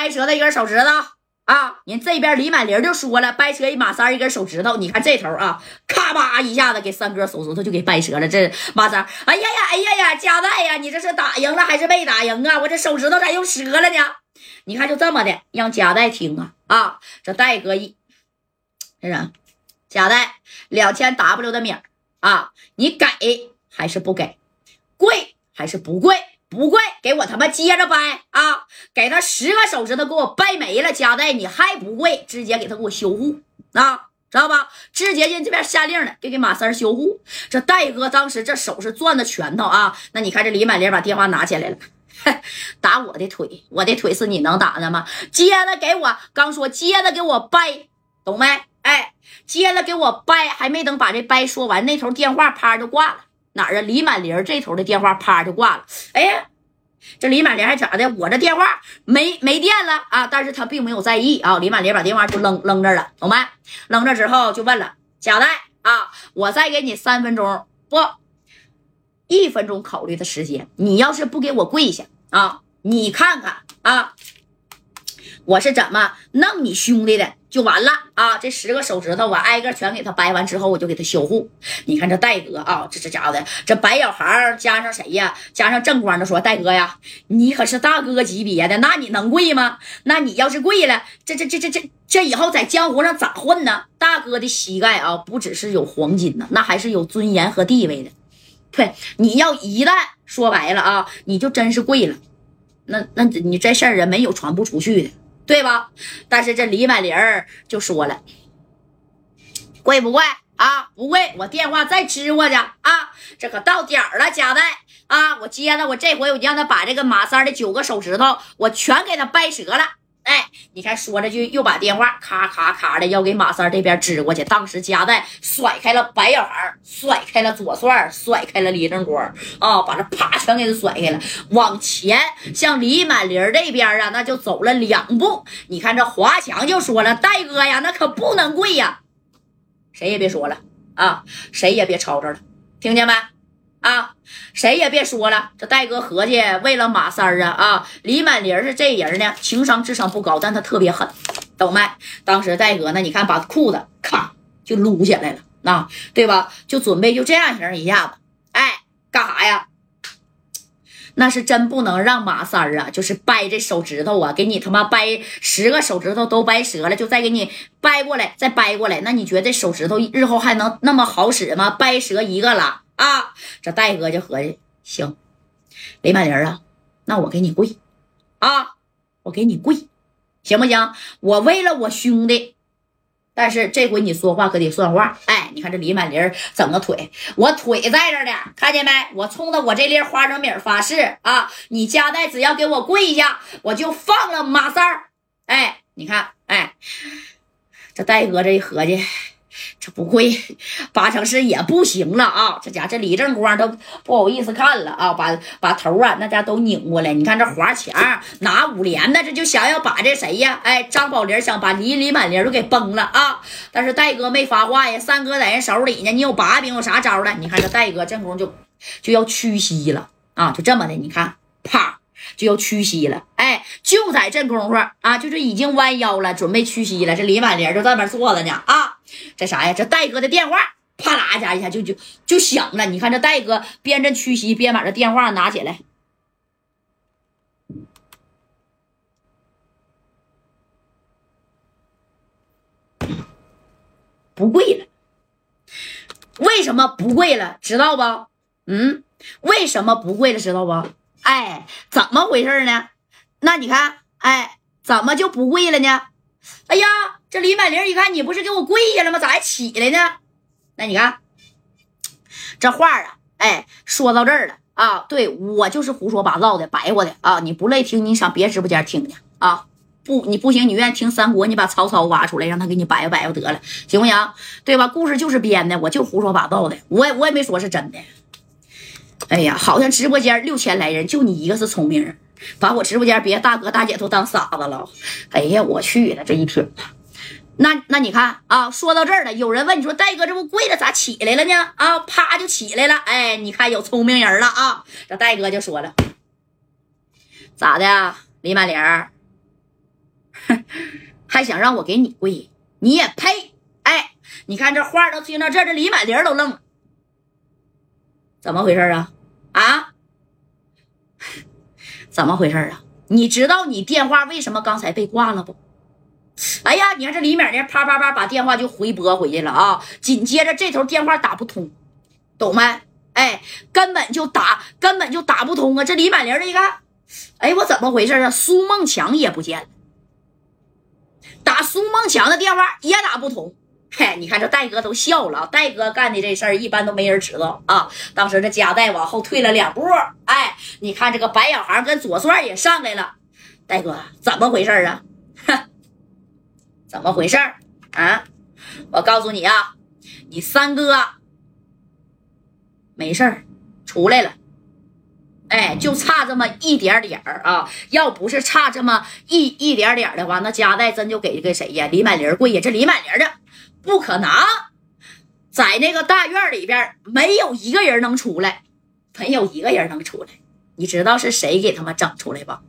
掰折的一根手指头啊！人这边李满林就说了，掰折一马三一根手指头。你看这头啊，咔吧一下子给三哥手指头就给掰折了。这马三，哎呀呀，哎呀呀，加代呀，你这是打赢了还是没打赢啊？我这手指头咋又折了呢？你看就这么的，让加代听啊啊！这戴哥一，这人，加代两千 W 的米啊，你给还是不给？贵还是不贵？不贵，给我他妈接着掰啊！给他十个手指头给我掰没了，加代你还不贵，直接给他给我修护啊，知道吧？直接人这边下令了，给给马三修护。这戴哥当时这手是攥着拳头啊，那你看这李满林把电话拿起来了，打我的腿，我的腿是你能打的吗？接着给我，刚说接着给我掰，懂没？哎，接着给我掰，还没等把这掰说完，那头电话啪就挂了。哪儿啊？李满林这头的电话啪就挂了。哎呀，这李满林还咋的？我这电话没没电了啊！但是他并没有在意啊。李满林把电话就扔扔这了，懂没？扔这之后就问了贾代啊，我再给你三分钟不，一分钟考虑的时间。你要是不给我跪下啊，你看看啊。我是怎么弄你兄弟的？就完了啊！这十个手指头我挨个全给他掰完之后，我就给他修护。你看这戴哥啊，这这家伙的，这白小孩加上谁呀？加上正光的说：“戴哥呀，你可是大哥级别的，那你能跪吗？那你要是跪了，这这这这这这以后在江湖上咋混呢？大哥的膝盖啊，不只是有黄金呢，那还是有尊严和地位的。对，你要一旦说白了啊，你就真是跪了，那那你这事儿人没有传不出去的。”对吧？但是这李满林就说了，贵不贵啊？不贵，我电话再支过去啊！这可到点儿了，加代啊！我接了，我这回我让他把这个马三的九个手指头，我全给他掰折了。哎，你看，说着就又把电话咔咔咔的要给马三这边支过去。当时加代甩开了白小孩，甩开了左帅，甩开了李正光啊，把这啪全给他甩开了，往前向李满林这边啊，那就走了两步。你看这华强就说了：“戴哥呀，那可不能跪呀，谁也别说了啊，谁也别吵吵了，听见没？”啊，谁也别说了，这戴哥合计为了马三儿啊啊！李满林是这人呢，情商智商不高，但他特别狠，懂没？当时戴哥呢，你看把裤子咔就撸起来了，那对吧？就准备就这样型一下子，哎，干啥呀？那是真不能让马三儿啊，就是掰这手指头啊，给你他妈掰十个手指头都掰折了，就再给你掰过来，再掰过来，那你觉得这手指头日后还能那么好使吗？掰折一个了。啊，这戴哥就合计行，李满林啊，那我给你跪啊，我给你跪，行不行？我为了我兄弟，但是这回你说话可得算话。哎，你看这李满林整个腿，我腿在这呢，看见没？我冲着我这粒花生米发誓啊！你家代只要给我跪下，我就放了马三儿。哎，你看，哎，这戴哥这一合计。这不跪，八成是也不行了啊！这家这李正光都不好意思看了啊，把把头啊那家都拧过来。你看这华强拿五连的，这就想要把这谁呀？哎，张宝林想把李李满林都给崩了啊！但是戴哥没发话呀，三哥在人手里呢，你有把柄有啥招的？你看这戴哥正功就就要屈膝了啊！就这么的，你看，啪。就要屈膝了，哎，就在这功夫啊，就是已经弯腰了，准备屈膝了。这李满林就在那边坐着呢啊，这啥呀？这戴哥的电话啪啦一下一下就就就响了。你看这戴哥边这屈膝边把这电话拿起来，不跪了。为什么不跪了？知道不？嗯，为什么不跪了？知道不？哎，怎么回事呢？那你看，哎，怎么就不跪了呢？哎呀，这李满玲一看，你不是给我跪下了吗？咋还起来呢？那你看，这话啊，哎，说到这儿了啊。对我就是胡说八道的，白话的啊。你不累听，你上别直播间听去啊。不，你不行，你愿意听三国，你把曹操挖出来，让他给你摆吧摆吧得了，行不行？对吧？故事就是编的，我就胡说八道的，我也我也没说是真的。哎呀，好像直播间六千来人，就你一个是聪明人，把我直播间别大哥大姐都当傻子了。哎呀，我去了这一天，那那你看啊，说到这儿了，有人问你说戴哥这不跪着咋起来了呢？啊，啪就起来了。哎，你看有聪明人了啊，这戴哥就说了，咋的，李满玲，还想让我给你跪？你也配！哎，你看这话都听到这，这李满玲都愣了，怎么回事啊？啊？怎么回事啊？你知道你电话为什么刚才被挂了不？哎呀，你看这李满玲啪啪啪把电话就回拨回去了啊！紧接着这头电话打不通，懂没？哎，根本就打，根本就打不通啊！这李满玲这一看，哎，我怎么回事啊？苏梦强也不见了。打苏梦强的电话也打不通，嘿，你看这戴哥都笑了。戴哥干的这事儿一般都没人知道啊。当时这夹带往后退了两步，哎，你看这个白小航跟左帅也上来了。戴哥怎么回事啊？哼，怎么回事啊？我告诉你啊，你三哥没事儿出来了。哎，就差这么一点点儿啊！要不是差这么一一点点的话，那家代真就给给谁呀？李满玲跪呀！这李满玲的不可能，在那个大院里边没有一个人能出来，没有一个人能出来。你知道是谁给他们整出来吧？